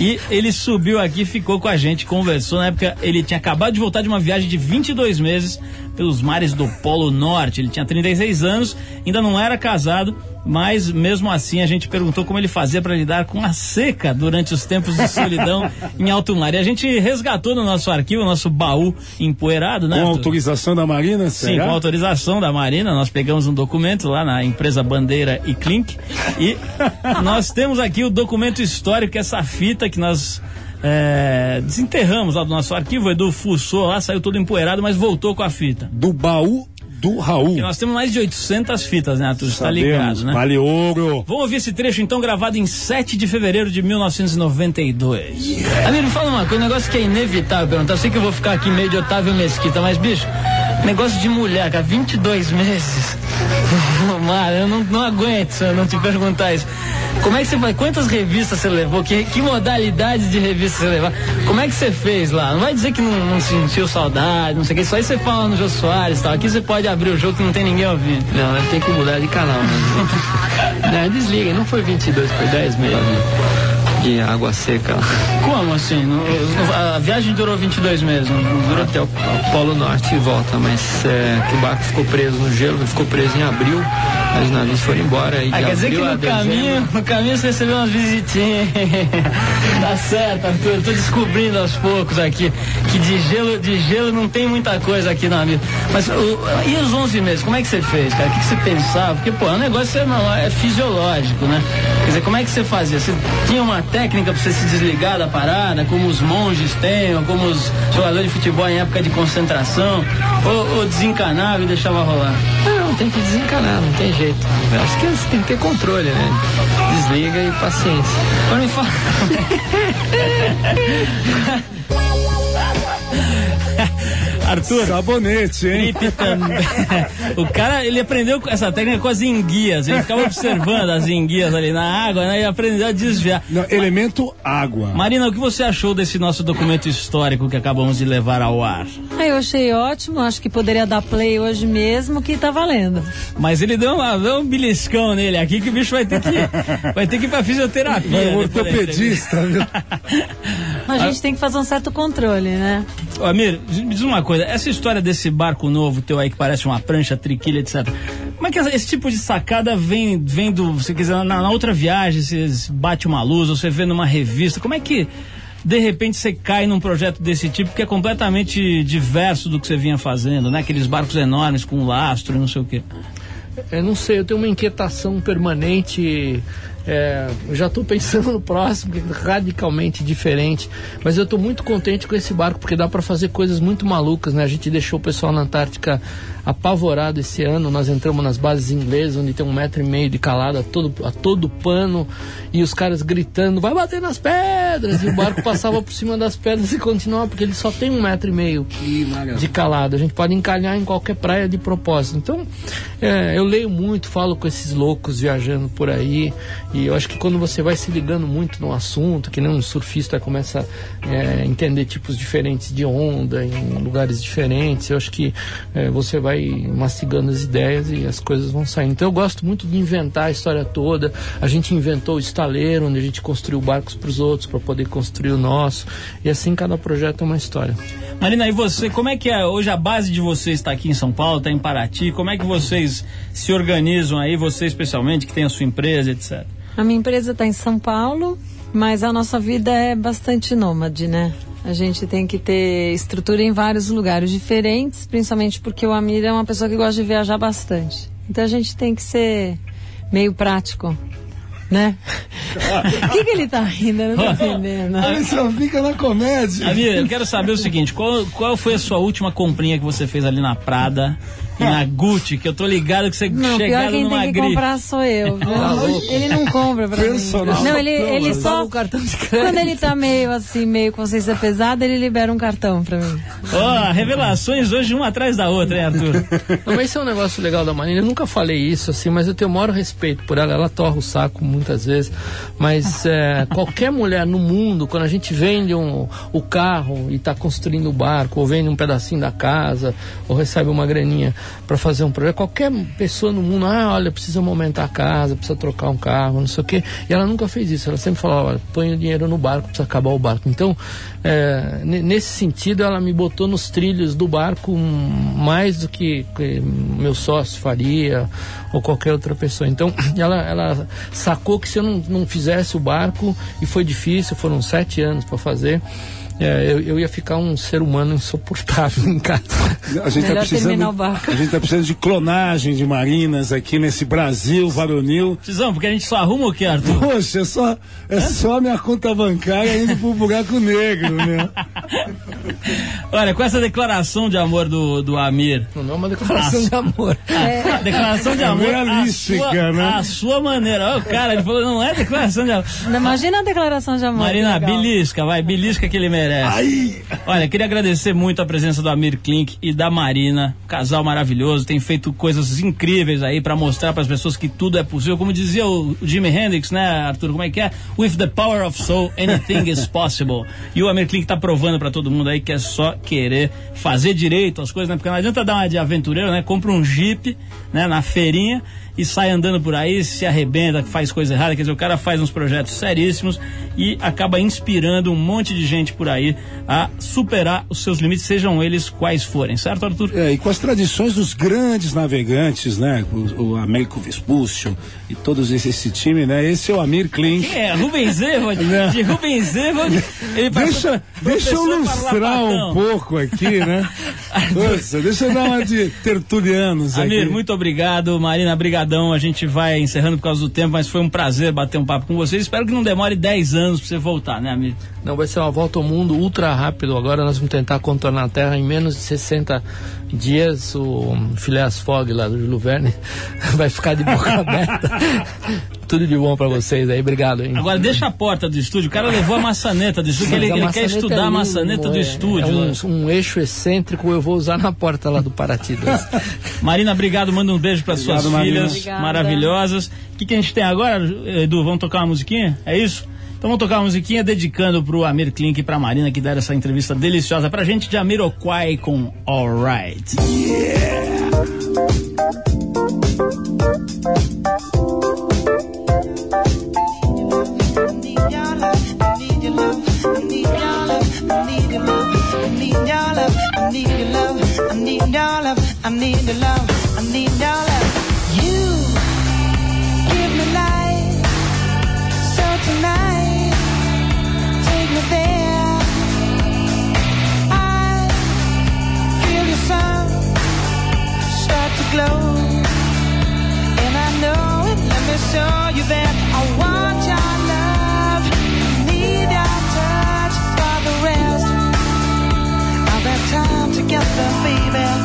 E ele subiu aqui, ficou com a gente, conversou. Na época ele tinha acabado de voltar de uma viagem de 22 meses pelos mares do Polo Norte. Ele tinha 36 anos, ainda não era casado, mas mesmo assim a gente perguntou como ele fazia para lidar com a seca durante os tempos de solidão em alto mar. E a gente resgatou no nosso arquivo, nosso baú empoeirado, né? Com Arthur? autorização da Marina, Sim, será? com autorização da Marina, nós pegamos um documento lá na empresa Bandeira e Clink e nós temos aqui o documento histórico, essa fita que nós é, desenterramos lá do nosso arquivo. O Edu fuçou lá, saiu todo empoeirado, mas voltou com a fita. Do baú do Raul. E nós temos mais de 800 fitas, né, Arthur? Tá Sabemos, ligado, né? Vale ouro. Vamos ouvir esse trecho então gravado em 7 de fevereiro de 1992. Amigo, me fala uma coisa, um negócio que é inevitável perguntar. Eu sei que eu vou ficar aqui meio de Otávio Mesquita, mas bicho, negócio de mulher, cara, 22 meses. Eu não, não aguento se eu não te perguntar isso. Como é que você vai? Quantas revistas você levou? Que, que modalidade de revista você levou? Como é que você fez lá? Não vai dizer que não, não sentiu saudade, não sei o que. Isso aí você fala no Jô Soares e tal. Aqui você pode abrir o jogo que não tem ninguém ouvindo. Não, tenho que mudar de canal, né? não, desliga, não foi 22, foi 10 meses de água seca. Como assim? A viagem durou 22 meses, durou Até o, Polo Norte e volta, mas é, que o barco ficou preso no gelo, ficou preso em abril, aí os navios foram embora. E Ah, quer dizer que no dezembro- caminho, no caminho você recebeu umas visitinhas. tá certo, Arthur. Eu tô descobrindo aos poucos aqui que de gelo, de gelo não tem muita coisa aqui na vida. Mas o- e os 11 meses? Como é que você fez, cara? O que, que você pensava? Porque, pô, o negócio é, não, é fisiológico, né? Quer dizer, como é que você fazia? Você tinha uma técnica pra você se desligar da parada, como os monges têm, ou como os jogadores de futebol em época de concentração? Ou, ou desencanava e deixava rolar? Não, tem que desencanar, não tem jeito. Eu acho que você tem que ter controle, né? Desliga e paciência. Agora me fala. Arthur, Sabonete, hein? O cara, ele aprendeu essa técnica com as enguias. Ele ficava observando as enguias ali na água, né? E aprendeu a desviar. Não, elemento água. Marina, o que você achou desse nosso documento histórico que acabamos de levar ao ar? Ah, eu achei ótimo, acho que poderia dar play hoje mesmo, que tá valendo. Mas ele deu, uma, deu um beliscão nele aqui que o bicho vai ter que, vai ter que ir pra fisioterapia. Vai da ortopedista, viu? A gente tem que fazer um certo controle, né? Amir, me diz uma coisa, essa história desse barco novo teu aí que parece uma prancha, triquilha, etc. Como é que esse tipo de sacada vem, vem do, você quiser, na, na outra viagem, você bate uma luz, ou você vê numa revista, como é que de repente você cai num projeto desse tipo que é completamente diverso do que você vinha fazendo, né? Aqueles barcos enormes com lastro e não sei o quê. Eu não sei, eu tenho uma inquietação permanente. É, eu já estou pensando no próximo, radicalmente diferente. Mas eu estou muito contente com esse barco, porque dá para fazer coisas muito malucas, né? A gente deixou o pessoal na Antártica apavorado esse ano. Nós entramos nas bases inglesas, onde tem um metro e meio de calada a todo, a todo pano, e os caras gritando, vai bater nas pedras! E o barco passava por cima das pedras e continuava, porque ele só tem um metro e meio de calado. A gente pode encalhar em qualquer praia de propósito. Então, é, eu leio muito, falo com esses loucos viajando por aí, e eu acho que quando você vai se ligando muito no assunto, que nem um surfista começa é, a entender tipos diferentes de onda em lugares diferentes, eu acho que é, você vai mastigando as ideias e as coisas vão saindo. Então, eu gosto muito de inventar a história toda. A gente inventou o estaleiro, onde a gente construiu barcos para os outros, para poder construir o nosso, e assim cada projeto é uma história. Marina, e você, como é que é? Hoje a base de vocês está aqui em São Paulo, está em Paraty. Como é que vocês se organizam aí, você especialmente, que tem a sua empresa, etc. A minha empresa está em São Paulo, mas a nossa vida é bastante nômade, né? A gente tem que ter estrutura em vários lugares diferentes, principalmente porque o Amir é uma pessoa que gosta de viajar bastante. Então a gente tem que ser meio prático, né? O que, que ele tá rindo? Eu não tô entendendo. Ele só fica na comédia. Amir, eu quero saber o seguinte: qual, qual foi a sua última comprinha que você fez ali na Prada na Gucci? Que eu tô ligado que você Não, pior chegaram quem numa tem que grife. comprar sou eu. viu? Tá ele não compra pra Personal mim. Não, ele, ele só. o cartão de crédito. Quando ele tá meio assim, meio consciência pesada, ele libera um cartão pra mim. Ó, revelações hoje uma atrás da outra, hein, Arthur? Não, mas isso é um negócio legal da Marina. Eu nunca falei isso, assim, mas eu tenho o maior respeito por ela. Ela torra o saco muitas vezes. Mas é, qualquer mulher no mundo, quando a gente vende um, o carro e está construindo o barco, ou vende um pedacinho da casa, ou recebe uma graninha para fazer um projeto, qualquer pessoa no mundo, ah, olha, precisa aumentar a casa, precisa trocar um carro, não sei o quê. E ela nunca fez isso. Ela sempre falava, põe o dinheiro no barco, precisa acabar o barco. Então, é, ne- nesse sentido, ela me botou nos trilhos do barco mais do que, que meu sócio faria ou qualquer outra pessoa. Então, ela, ela sacou que se eu não, não fizesse o barco, e foi difícil, foram sete anos para fazer, é, eu, eu ia ficar um ser humano insuportável em casa. A gente, tá o precisando, a gente tá precisando de clonagem de marinas aqui nesse Brasil varonil. Precisamos, porque a gente só arruma o que, Arthur? Poxa, é só, é só minha conta bancária indo pro buraco negro, né? Olha, com essa declaração de amor do, do Amir. Não é uma declaração de amor. a Declaração de amor. realística, a sua, né? A sua maneira. Ó, o cara, ele falou, não é declaração de amor. Imagina a declaração de amor. Marina, belisca, vai, belisca que ele merece. Olha, queria agradecer muito a presença do Amir Klink e da Marina, casal maravilhoso, tem feito coisas incríveis aí pra mostrar para as pessoas que tudo é possível. Como dizia o o Jimi Hendrix, né, Arthur? Como é que é? With the power of soul, anything is possible. E o Amir Klink tá provando pra todo mundo aí que é só querer fazer direito as coisas, né? Porque não adianta dar uma de aventureiro, né? Compra um Jeep, né, na feirinha e sai andando por aí, se arrebenta, faz coisa errada. Quer dizer, o cara faz uns projetos seríssimos e acaba inspirando um monte de gente por aí a superar os seus limites, sejam eles quais forem, certo, Arthur? É, e com as tradições dos grandes navegantes, né? O, o Américo Vespúcio e todos esse, esse time, né? Esse é o Amir Klink. É? Rubens Evod? De Rubens Evod, ele Deixa, deixa eu professor lustrar um pouco aqui, né? Nossa, deixa eu dar uma de tertulianos aqui. Amir, muito obrigado. Marina, brigadão. A gente vai encerrando por causa do tempo, mas foi um prazer bater um papo com vocês. Espero que não demore 10 anos pra você voltar, né, Amir? Não, vai ser uma volta ao mundo ultra rápido. Agora nós vamos tentar contornar a Terra em menos de 60 dias. O Phileas Fogg lá do Júlio Verne vai ficar de boca aberta. Tudo de bom pra vocês aí. Obrigado, hein? Agora deixa a porta do estúdio. O cara levou a maçaneta do estúdio. Ele, ele quer maçaneta estudar é a maçaneta do é- estúdio. É né? um, um eixo excêntrico eu vou usar na porta lá do Paraty. Marina, obrigado. Manda um beijo para suas Marina. filhas Obrigada. maravilhosas. O que, que a gente tem agora, Edu? Vamos tocar uma musiquinha? É isso? Então vamos tocar uma musiquinha dedicando pro Amir Klink e pra Marina que deram essa entrevista deliciosa pra gente de Amiroquai com Alright. I need now love. You give me life, so tonight take me there. I feel your start to glow, and I know it. Let me show you that I want your love, need your touch for the rest that time together, baby.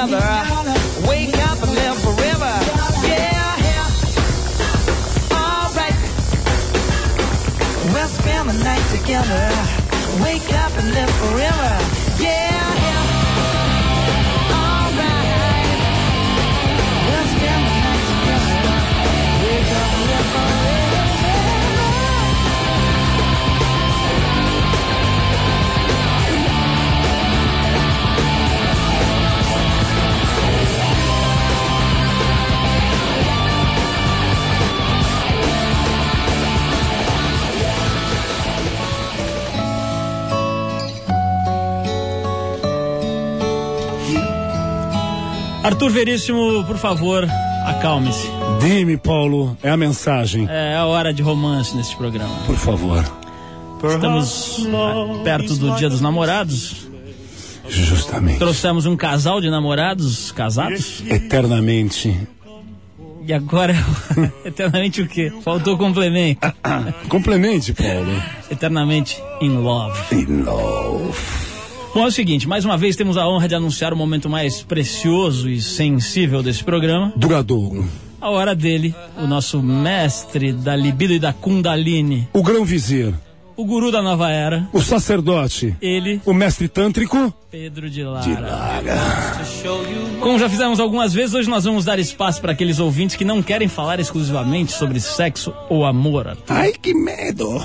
Together. Wake up and live forever. Yeah, yeah. Alright. We'll spend the night together. Wake up and live forever. Yeah, Arthur Veríssimo, por favor, acalme-se. Dime, Paulo, é a mensagem. É a hora de romance neste programa. Por favor. Estamos perto do Dia dos Namorados. Justamente. Trouxemos um casal de namorados casados. Eternamente. E agora, eternamente o quê? Faltou complemento. Complemente, Paulo. Eternamente in love. In love. Bom, é o seguinte, mais uma vez temos a honra de anunciar o momento mais precioso e sensível desse programa. Duradouro. A hora dele, o nosso mestre da libido e da kundalini, O grão vizir. o guru da nova era, O sacerdote. ele, O mestre tântrico. Pedro de Lara. Como já fizemos algumas vezes, hoje nós vamos dar espaço para aqueles ouvintes que não querem falar exclusivamente sobre sexo ou amor. Arthur. Ai, que medo.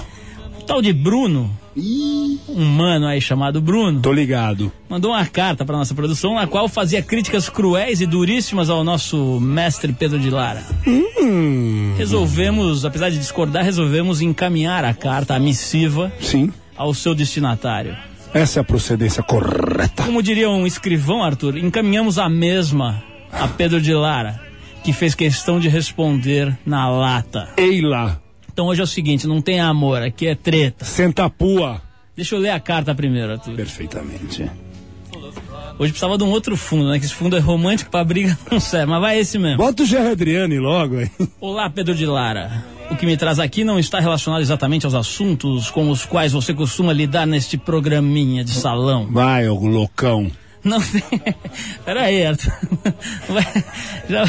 O tal de Bruno, um mano aí chamado Bruno, Tô ligado. mandou uma carta para nossa produção na qual fazia críticas cruéis e duríssimas ao nosso mestre Pedro de Lara. Hum. Resolvemos, apesar de discordar, resolvemos encaminhar a carta, a missiva, Sim. ao seu destinatário. Essa é a procedência correta. Como diria um escrivão, Arthur, encaminhamos a mesma a Pedro de Lara, que fez questão de responder na lata. Ei lá. Então hoje é o seguinte, não tem amor, aqui é treta. Senta a pua. Deixa eu ler a carta primeiro, Arthur. Perfeitamente. Hoje precisava de um outro fundo, né? Que esse fundo é romântico pra briga não serve, mas vai esse mesmo. Bota o Gerry Adriane logo aí. Olá, Pedro de Lara. O que me traz aqui não está relacionado exatamente aos assuntos com os quais você costuma lidar neste programinha de salão. Vai, ô loucão. Não tem. Peraí, Arthur. Vai- Já...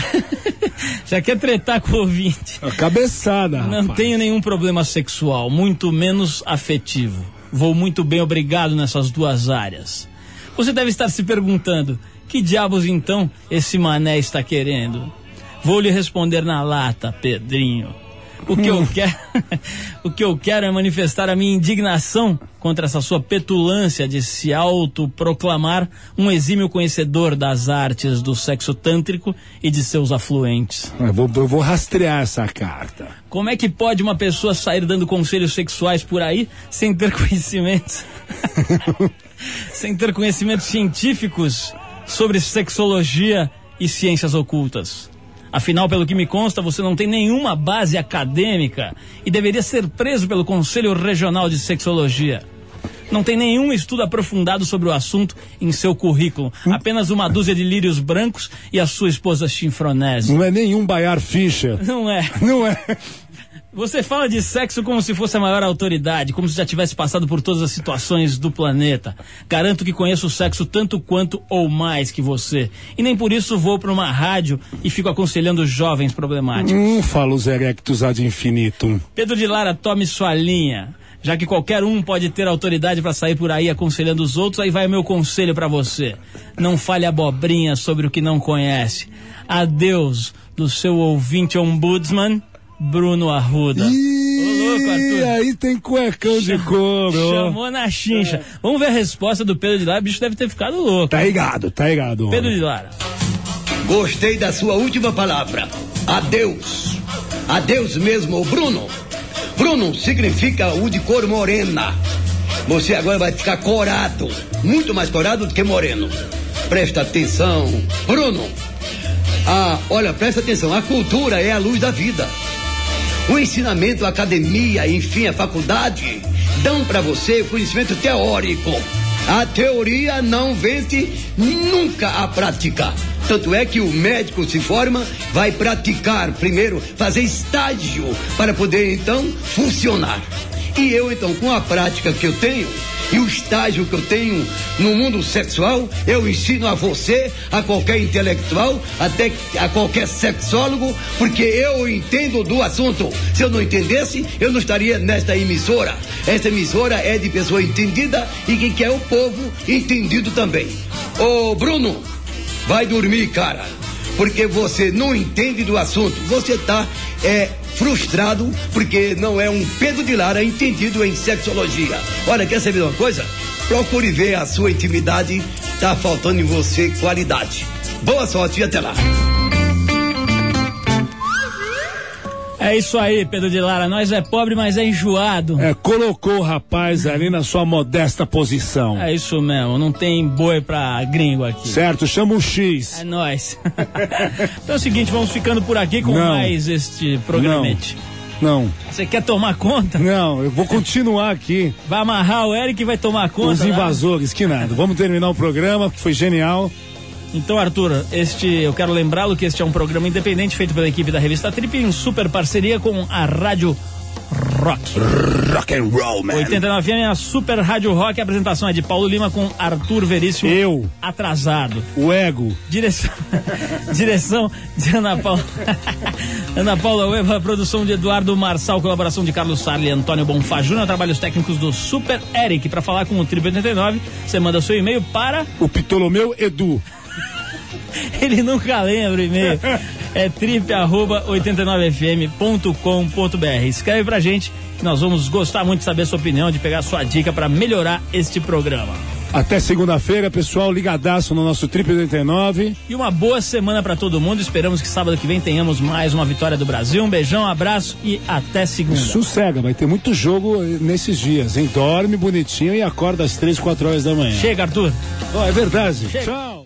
Já quer tretar com o ouvinte. Cabeçada, Não rapaz. tenho nenhum problema sexual, muito menos afetivo. Vou muito bem, obrigado nessas duas áreas. Você deve estar se perguntando: que diabos então esse mané está querendo? Vou lhe responder na lata, Pedrinho. O que eu quero, o que eu quero é manifestar a minha indignação contra essa sua petulância de se autoproclamar um exímio conhecedor das artes do sexo tântrico e de seus afluentes. Eu vou, eu vou rastrear essa carta. Como é que pode uma pessoa sair dando conselhos sexuais por aí sem ter conhecimentos? sem ter conhecimentos científicos sobre sexologia e ciências ocultas? Afinal, pelo que me consta, você não tem nenhuma base acadêmica e deveria ser preso pelo Conselho Regional de Sexologia. Não tem nenhum estudo aprofundado sobre o assunto em seu currículo. Apenas uma dúzia de lírios brancos e a sua esposa chinfronese. Não é nenhum Bayard Fischer. Não é. Não é. Você fala de sexo como se fosse a maior autoridade, como se já tivesse passado por todas as situações do planeta. Garanto que conheço o sexo tanto quanto ou mais que você. E nem por isso vou para uma rádio e fico aconselhando jovens problemáticos. Hum, fala os erectus ad infinitum. Pedro de Lara, tome sua linha. Já que qualquer um pode ter autoridade para sair por aí aconselhando os outros, aí vai o meu conselho para você. Não fale abobrinha sobre o que não conhece. Adeus do seu ouvinte ombudsman, Bruno Arruda. Arthur. aí tem cuecão de couro. Chamou na chincha. Vamos ver a resposta do Pedro de Lara. O bicho deve ter ficado louco. Tá ligado, tá ligado. Pedro homem. de Lara. Gostei da sua última palavra. Adeus. Adeus mesmo, Bruno. Bruno significa o de cor morena. Você agora vai ficar corado. Muito mais corado do que moreno. Presta atenção. Bruno. Ah, olha, presta atenção. A cultura é a luz da vida. O ensinamento, a academia, enfim, a faculdade, dão para você conhecimento teórico. A teoria não vence nunca a prática. Tanto é que o médico se forma, vai praticar primeiro, fazer estágio para poder então funcionar. E eu então, com a prática que eu tenho, E o estágio que eu tenho no mundo sexual, eu ensino a você, a qualquer intelectual, até a qualquer sexólogo, porque eu entendo do assunto. Se eu não entendesse, eu não estaria nesta emissora. Esta emissora é de pessoa entendida e que quer o povo entendido também. Ô Bruno, vai dormir, cara porque você não entende do assunto. Você está é, frustrado porque não é um Pedro de Lara entendido em sexologia. Olha, quer saber uma coisa? Procure ver a sua intimidade, está faltando em você qualidade. Boa sorte e até lá. É isso aí, Pedro de Lara. Nós é pobre, mas é enjoado. É, colocou o rapaz ali na sua modesta posição. É isso mesmo, não tem boi pra gringo aqui. Certo, chama o X. É nóis. então é o seguinte, vamos ficando por aqui com Não. mais este programete. Não, Você quer tomar conta? não, eu vou continuar aqui. Vai amarrar o Eric e vai tomar conta. Os né? invasores, que nada. Vamos terminar o programa, que foi genial. Então, Arthur, este, eu quero lembrá-lo que este é um programa independente feito pela equipe da revista Trip em super parceria com a Rádio Rock. Rock and roll, man. 89 FM, a Super Rádio Rock. A apresentação é de Paulo Lima com Arthur Veríssimo. Eu. Atrasado. O ego. Direção, direção de Ana Paula. Ana Paula Ueva, produção de Eduardo Marçal, colaboração de Carlos Sarli e Antônio Bonfá Júnior, trabalhos técnicos do Super Eric. Para falar com o Triple 89, você manda seu e-mail para. O Ptolomeu Edu. Ele nunca lembra o e-mail. É trip89fm.com.br. Escreve pra gente que nós vamos gostar muito de saber a sua opinião, de pegar a sua dica para melhorar este programa. Até segunda-feira, pessoal, ligadaço no nosso Trip 89. E uma boa semana para todo mundo. Esperamos que sábado que vem tenhamos mais uma vitória do Brasil. Um beijão, um abraço e até segunda. Sossega, vai ter muito jogo eh, nesses dias, hein? Dorme bonitinho e acorda às três, quatro horas da manhã. Chega, Arthur. Ó, é verdade. Chega. Tchau.